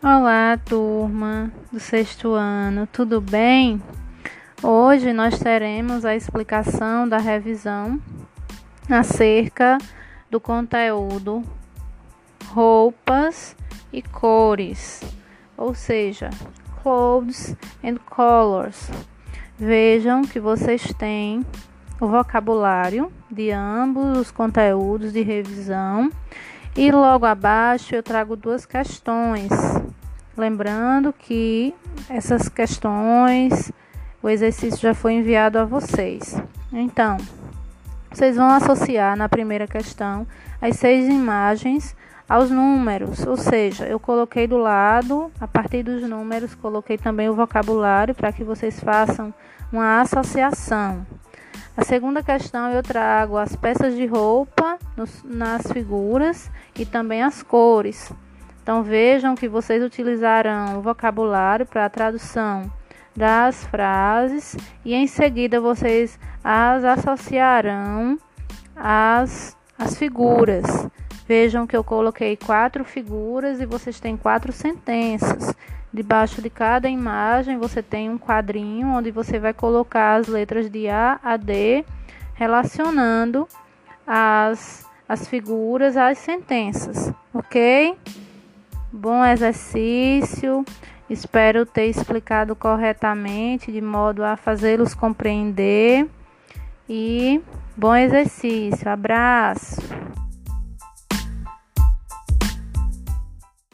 Olá, turma do sexto ano, tudo bem? Hoje nós teremos a explicação da revisão acerca do conteúdo roupas e cores, ou seja, clothes and colors. Vejam que vocês têm o vocabulário de ambos os conteúdos de revisão e logo abaixo eu trago duas questões. Lembrando que essas questões, o exercício já foi enviado a vocês. Então, vocês vão associar na primeira questão as seis imagens aos números, ou seja, eu coloquei do lado, a partir dos números, coloquei também o vocabulário para que vocês façam uma associação. A segunda questão eu trago as peças de roupa nos, nas figuras e também as cores. Então vejam que vocês utilizarão o vocabulário para a tradução das frases e em seguida vocês as associarão às, às figuras. Vejam que eu coloquei quatro figuras e vocês têm quatro sentenças. Debaixo de cada imagem você tem um quadrinho onde você vai colocar as letras de A a D, relacionando as, as figuras às sentenças, ok? Bom exercício. Espero ter explicado corretamente, de modo a fazê-los compreender. E bom exercício. Abraço.